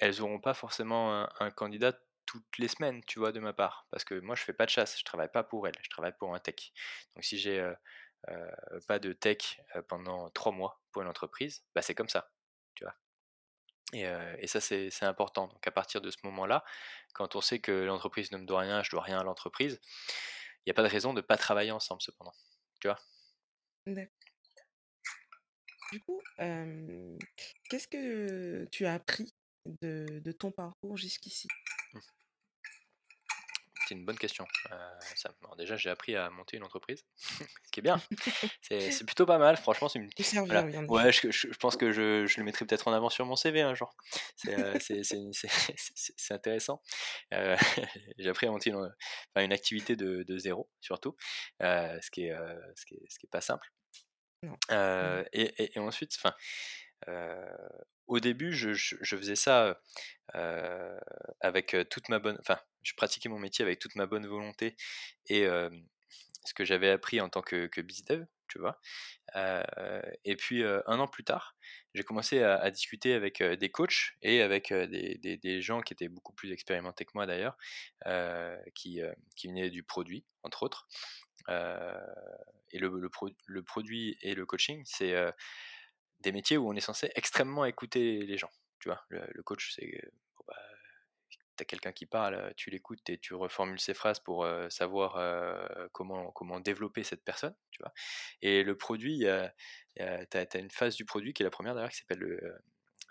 elles n'auront pas forcément un, candidat toutes les semaines, tu vois, de ma part, parce que moi je fais pas de chasse, je travaille pas pour elles, je travaille pour un tech. Donc si j'ai euh, pas de tech pendant trois mois pour une entreprise, bah c'est comme ça, tu vois. Et, ça, c'est important. Donc, à partir de ce moment-là, quand on sait que l'entreprise ne me doit rien, je dois rien à l'entreprise, il n'y a pas de raison de ne pas travailler ensemble, cependant. Tu vois Du coup, qu'est-ce que tu as appris de, de ton parcours jusqu'ici? C'est une bonne question. ça, déjà, j'ai appris à monter une entreprise, ce qui est bien. C'est plutôt pas mal, franchement. Une... Ouais, je, je, pense que je, je le mettrai peut-être en avant sur mon CV un jour. C'est intéressant. j'ai appris à monter une, une activité de, de, zéro, surtout, ce, qui est, ce, qui est, ce qui est pas simple. et, et, ensuite, enfin au début, je, faisais ça avec toute ma bonne. Enfin, je pratiquais mon métier avec toute ma bonne volonté et ce que j'avais appris en tant que, que bizdev, tu vois. et puis, un an plus tard, j'ai commencé à, discuter avec des coachs et avec des, gens qui étaient beaucoup plus expérimentés que moi d'ailleurs, qui, venaient du produit, entre autres. et le, produit et le coaching, c'est des métiers où on est censé extrêmement écouter les gens. Tu vois, le, coach, c'est bon, bah, tu as quelqu'un qui parle, tu l'écoutes et tu reformules ses phrases pour savoir comment, comment développer cette personne. Tu vois? Et le produit, tu as, une phase du produit qui est la première d'ailleurs qui s'appelle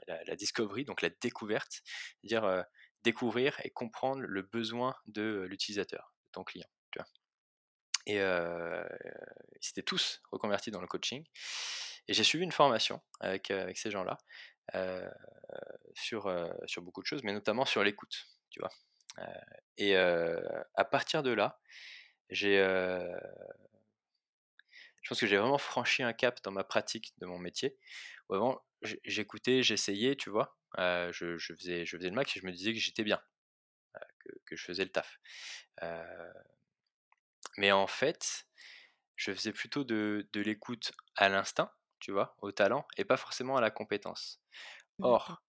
la, la, discovery, donc la découverte, c'est-à-dire découvrir et comprendre le besoin de l'utilisateur, de ton client. Tu vois? Et ils étaient tous reconvertis dans le coaching. Et j'ai suivi une formation avec, avec ces gens-là sur, sur beaucoup de choses, mais notamment sur l'écoute, tu vois? et à partir de là, j'ai, je pense que j'ai vraiment franchi un cap dans ma pratique de mon métier. Où avant, j'écoutais, j'essayais, tu vois? Je, je, faisais, je faisais le max et je me disais que j'étais bien, que, que, je faisais le taf. mais en fait, je faisais plutôt de, de l'écoute à l'instinct, tu vois, au talent et pas forcément à la compétence. Or,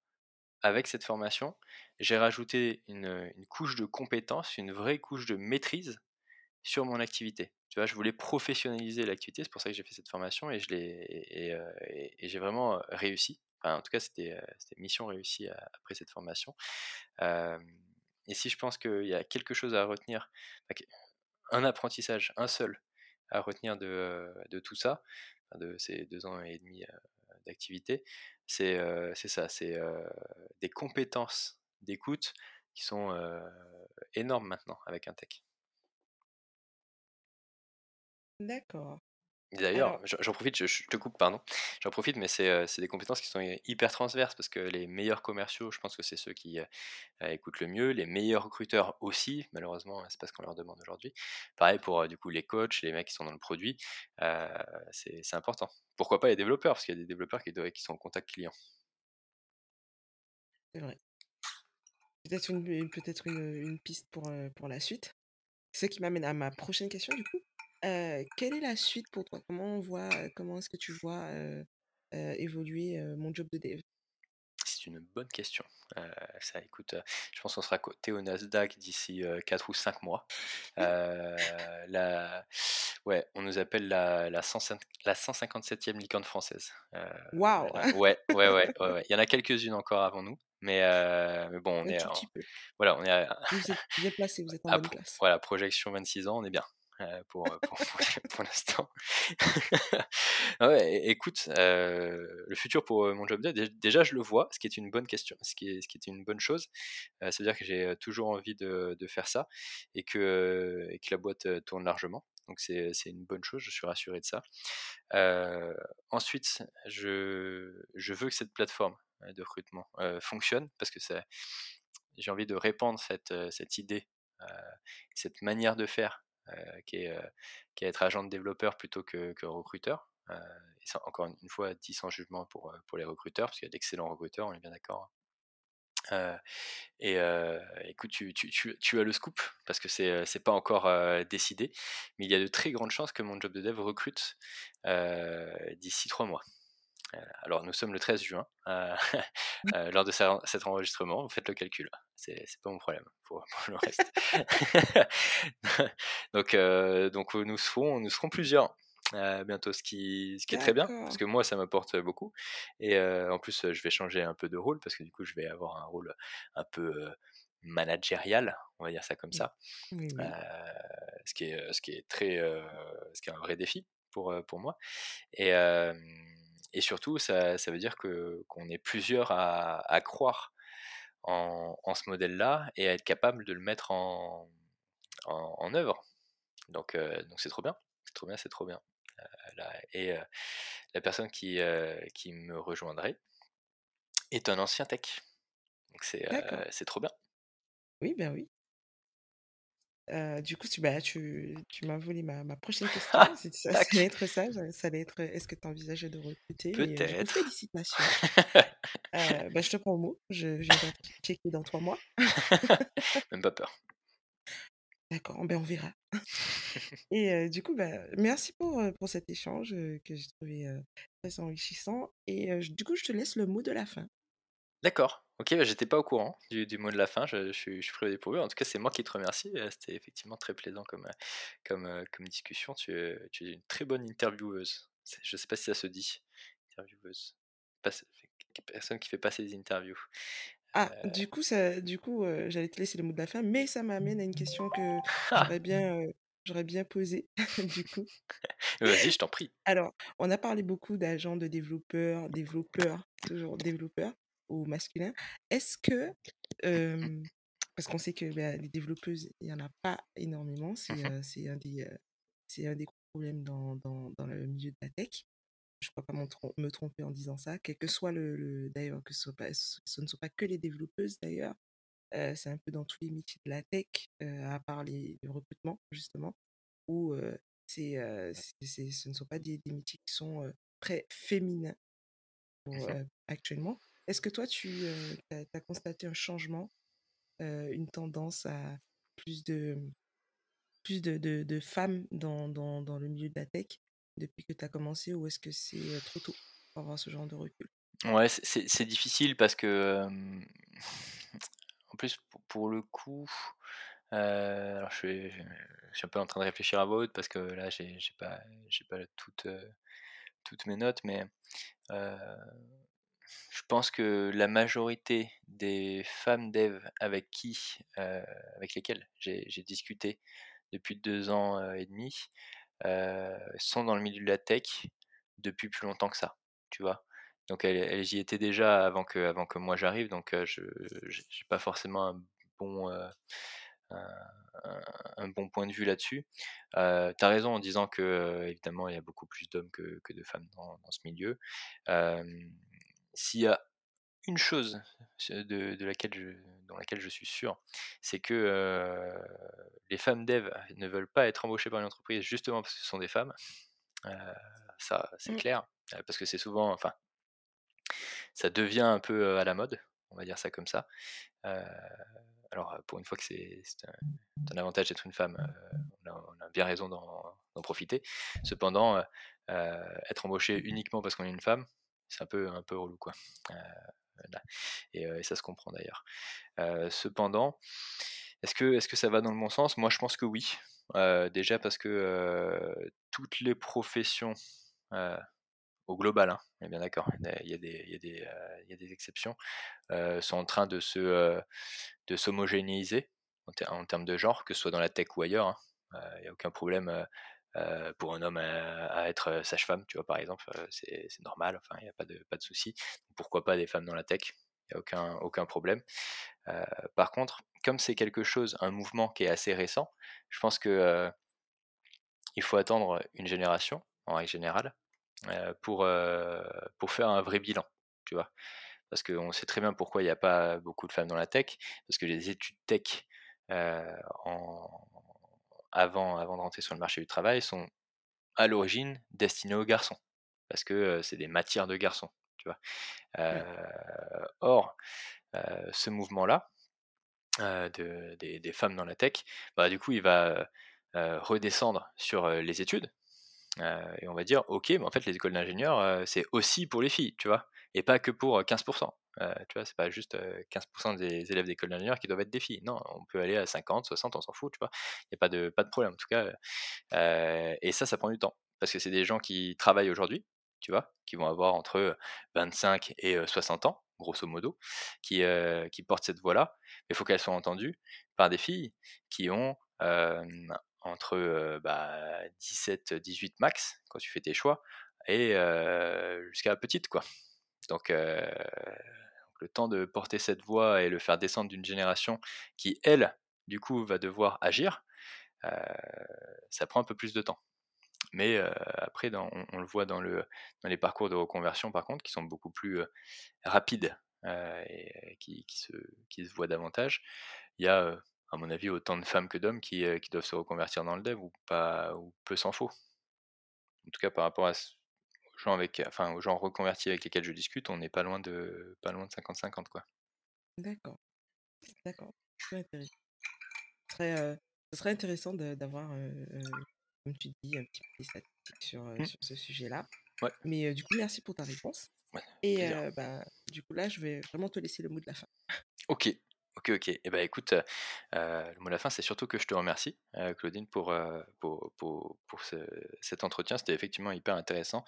avec cette formation, j'ai rajouté une, couche de compétence, une vraie couche de maîtrise sur mon activité. Tu vois, je voulais professionnaliser l'activité, c'est pour ça que j'ai fait cette formation et je l'ai et, j'ai vraiment réussi. en tout cas, c'était mission réussie après cette formation. et si je pense qu'il y a quelque chose à retenir, un apprentissage, un seul à retenir de, de tout ça, de ces deux ans et demi d'activité, c'est ça, c'est des compétences d'écoute qui sont énormes maintenant avec un tech. D'accord. D'ailleurs, j'en profite, je, te coupe, pardon. J'en profite, mais c'est des compétences qui sont hyper transverses parce que les meilleurs commerciaux, je pense que c'est ceux qui écoutent le mieux. Les meilleurs recruteurs aussi, malheureusement, c'est pas ce qu'on leur demande aujourd'hui. Pareil pour du coup les coachs, les mecs qui sont dans le produit, c'est important. Pourquoi pas les développeurs? Parce qu'il y a des développeurs qui, qui sont en contact client. C'est vrai. Peut-être une, une, piste pour, pour la suite. C'est ce qui m'amène à ma prochaine question du coup quelle est la suite pour toi? Comment on voit, comment est-ce que tu vois, évoluer, mon job de dev? C'est une bonne question. ça écoute, je pense qu'on sera coté au Nasdaq d'ici, 4 ou 5 mois. la ouais, on nous appelle la la 157e licorne française. Waouh! ouais, ouais, ouais, ouais, Il y en a quelques-unes encore avant nous, mais mais bon, on est voilà, on est à Vous êtes placé, vous êtes en bonne place. voilà, projection 26 ans, on est bien. Euh, pour, pour, l'instant. Écoute, euh, le futur pour mon job déjà je le vois, ce qui est une bonne question, ce qui est, une bonne chose. Euh, ça veut dire que j'ai toujours envie de, faire ça et que, la boîte tourne largement. Donc c'est une bonne chose, je suis rassuré de ça. ensuite, je, veux que cette plateforme de recrutement fonctionne parce que j'ai envie de répandre cette, idée, cette manière de faire euh, qui, est, euh, qui est être agent de développeur plutôt que, recruteur. Euh, encore une fois, dit sans jugement pour, les recruteurs, parce qu'il y a d'excellents recruteurs, on est bien d'accord. Hein. et écoute, tu, as le scoop parce que c'est n'est pas encore décidé, mais il y a de très grandes chances que mon job de dev recrute d'ici trois mois. Alors, nous sommes le 13 juin, mmh. lors de cet enregistrement, vous faites le calcul, c'est pas mon problème pour, le reste. donc, donc nous, serons, nous serons plusieurs. bientôt, ce qui, ce qui est très bien, parce que moi, ça m'apporte beaucoup. Et en plus, je vais changer un peu de rôle, parce que du coup, je vais avoir un rôle un peu managérial, on va dire ça comme ça. ce, qui est, ce qui est très, ce qui est un vrai défi pour, pour moi. Et, et surtout, ça, ça veut dire que qu'on est plusieurs à, à croire en, en, ce modèle-là et à être capable de le mettre en, en, œuvre. Donc, donc c'est trop bien, c'est trop bien, c'est trop bien. et la personne qui, qui me rejoindrait est un ancien tech. Donc c'est c'est trop bien. Oui, ben oui. Du coup, tu, bah, tu, tu m'as volé ma, ma prochaine question. ça, ça allait être ça. Ça allait être est-ce que tu envisageais de recruter Peut-être. félicitations. bah, je te prends au mot. Je, je vais checker dans trois mois. Même pas peur. D'accord, ben on verra. Et du coup, bah, merci pour, pour cet échange que j'ai trouvé très enrichissant. Et du coup, je te laisse le mot de la fin. D'accord. Ok, bah, j'étais pas au courant du, du mot de la fin. Je, je suis, je suis pris au dépourvu. En tout cas, c'est moi qui te remercie. C'était effectivement très plaisant comme, comme, comme discussion. Tu, tu es une très bonne intervieweuse. Je sais pas si ça se dit. Intervieweuse. personne qui fait passer des interviews. Ah, du coup, ça, du coup, j'allais te laisser le mot de la fin, mais ça m'amène à une question que j'aurais bien, j'aurais bien posée, du coup. Vas-y, je t'en prie. Alors, on a parlé beaucoup d'agents, de développeurs, développeurs, toujours développeurs au masculin. Est-ce que, parce qu'on sait que bah, les développeuses, il n'y en a pas énormément, c'est mmh c'est un des, c'est un des problèmes dans, dans, dans le milieu de la tech je ne crois pas me tromper en disant ça, quel que soit le, d'ailleurs que ce, pas, ce, ne sont pas que les développeuses d'ailleurs, c'est un peu dans tous les métiers de la tech, à part les, le recrutement justement, où c'est, ce ne sont pas des, métiers qui sont très féminins actuellement. Est-ce que toi, tu as, constaté un changement, une tendance à plus de, plus de, de, femmes dans, dans, le milieu de la tech depuis que tu as commencé ou est-ce que c'est trop tôt pour avoir ce genre de recul? Ouais, c'est difficile parce que, en plus, pour, le coup, alors je suis, je suis un peu en train de réfléchir à vote parce que là, j'ai pas, pas toutes, toutes mes notes, mais je pense que la majorité des femmes dev avec qui, avec lesquelles j'ai discuté depuis deux ans et demi, sont dans le milieu de la tech depuis plus longtemps que ça, tu vois? Donc elles, y étaient déjà avant que, avant que moi j'arrive, donc je n'ai pas forcément un bon, un, bon point de vue là-dessus. Euh, tu as raison en disant que évidemment il y a beaucoup plus d'hommes que, de femmes dans ce milieu. S'il y a une chose de, laquelle je, dans laquelle je suis sûr, c'est que les femmes dev ne veulent pas être embauchées par une entreprise justement parce que ce sont des femmes. ça, c'est mmh. clair. Parce que c'est souvent, enfin, ça devient un peu à la mode, on va dire ça comme ça. alors, pour une fois que c'est un, avantage d'être une femme, on a, bien raison d'en profiter. Cependant, être embauché uniquement parce qu'on est une femme, c'est un peu, un peu relou, quoi. Et, ça se comprend d'ailleurs. cependant, est-ce que, est que ça va dans le bon sens? Moi, je pense que oui. déjà parce que toutes les professions, au global, hein, on est bien d'accord, il y a des, il y a des, il y a des exceptions, sont en train de se de s'homogénéiser en, termes de genre, que ce soit dans la tech ou ailleurs. Hein. Il n'y a aucun problème pour un homme à, être sage-femme, tu vois, par exemple, c'est normal, enfin, il n'y a pas de, pas de souci. Pourquoi pas des femmes dans la tech? Il n'y a aucun, aucun problème. par contre, comme c'est quelque chose, un mouvement qui est assez récent, je pense que il faut attendre une génération, en règle générale, pour, pour faire un vrai bilan, tu vois. Parce qu'on sait très bien pourquoi il n'y a pas beaucoup de femmes dans la tech, parce que les études tech en, avant, avant de rentrer sur le marché du travail sont à l'origine destinées aux garçons, parce que c'est des matières de garçons, tu vois? Or, ce mouvement-là, de, des, femmes dans la tech, bah, du coup, il va redescendre sur les études, et on va dire, ok, mais en fait, les écoles d'ingénieurs, c'est aussi pour les filles, tu vois, et pas que pour 15%. Euh, tu vois, c'est pas juste 15% des élèves d'école d'ingénieur qui doivent être des filles. Non, on peut aller à 50, 60, on s'en fout, tu vois. Il n'y a pas de, pas de problème, en tout cas. et ça, ça prend du temps. Parce que c'est des gens qui travaillent aujourd'hui, tu vois, qui vont avoir entre 25 et 60 ans, grosso modo, qui, qui portent cette voie-là. Mais il faut qu'elles soient entendues par des filles qui ont entre bah, 17, 18 max, quand tu fais tes choix, et jusqu'à petite, quoi. Donc, le temps de porter cette voix et le faire descendre d'une génération qui, elle, du coup, va devoir agir, ça prend un peu plus de temps. Mais après, on, le voit dans, le, dans les parcours de reconversion, par contre, qui sont beaucoup plus rapides et qui, se, voient davantage. Il y a, à mon avis, autant de femmes que d'hommes qui, qui doivent se reconvertir dans le dev, ou, pas, ou peu s'en faut. En tout cas, par rapport à, aux gens, avec, enfin, aux gens reconvertis avec lesquels je discute, on n'est pas loin de pas loin de 50-50 quoi. D'accord, d'accord, très intéressant. Très, ce serait intéressant d'avoir, comme tu dis, un petit peu des statistiques sur, mmh. sur ce sujet-là. Ouais. Mais du coup, merci pour ta réponse. Ouais, Et bah, du coup, là, je vais vraiment te laisser le mot de la fin. Ok, ok, ok. Eh ben écoute, le mot de la fin, c'est surtout que je te remercie, Claudine, pour, pour, pour, pour cet entretien. C'était effectivement hyper intéressant.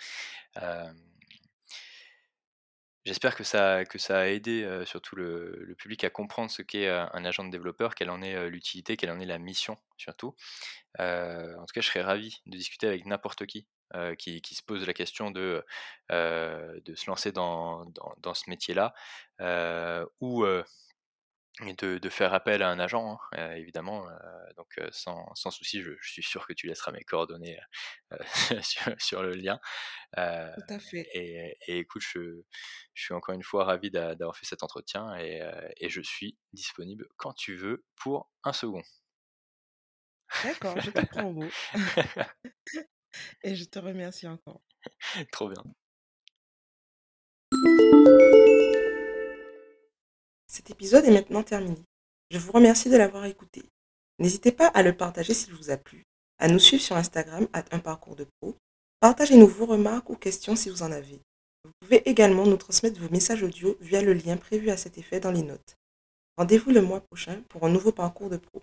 J'espère que ça, que ça a aidé surtout le, public à comprendre ce qu'est un agent de développeur, quelle en est l'utilité, quelle en est la mission surtout. en tout cas, je serais ravi de discuter avec n'importe qui, qui, qui se pose la question de, de se lancer dans, dans, dans ce métier-là, ou et de, faire appel à un agent, hein, évidemment. donc, sans, sans souci, je, suis sûr que tu laisseras mes coordonnées sur, le lien. Tout à fait. Et, écoute, je, suis encore une fois ravi d'avoir fait cet entretien et, je suis disponible quand tu veux pour un second. D'accord, je te prends au mot. et je te remercie encore. Trop bien. Cet épisode est maintenant terminé. Je vous remercie de l'avoir écouté. N'hésitez pas à le partager s'il vous a plu, à nous suivre sur Instagram à un parcours de pro. Partagez-nous vos remarques ou questions si vous en avez. Vous pouvez également nous transmettre vos messages audio via le lien prévu à cet effet dans les notes. Rendez-vous le mois prochain pour un nouveau parcours de pro.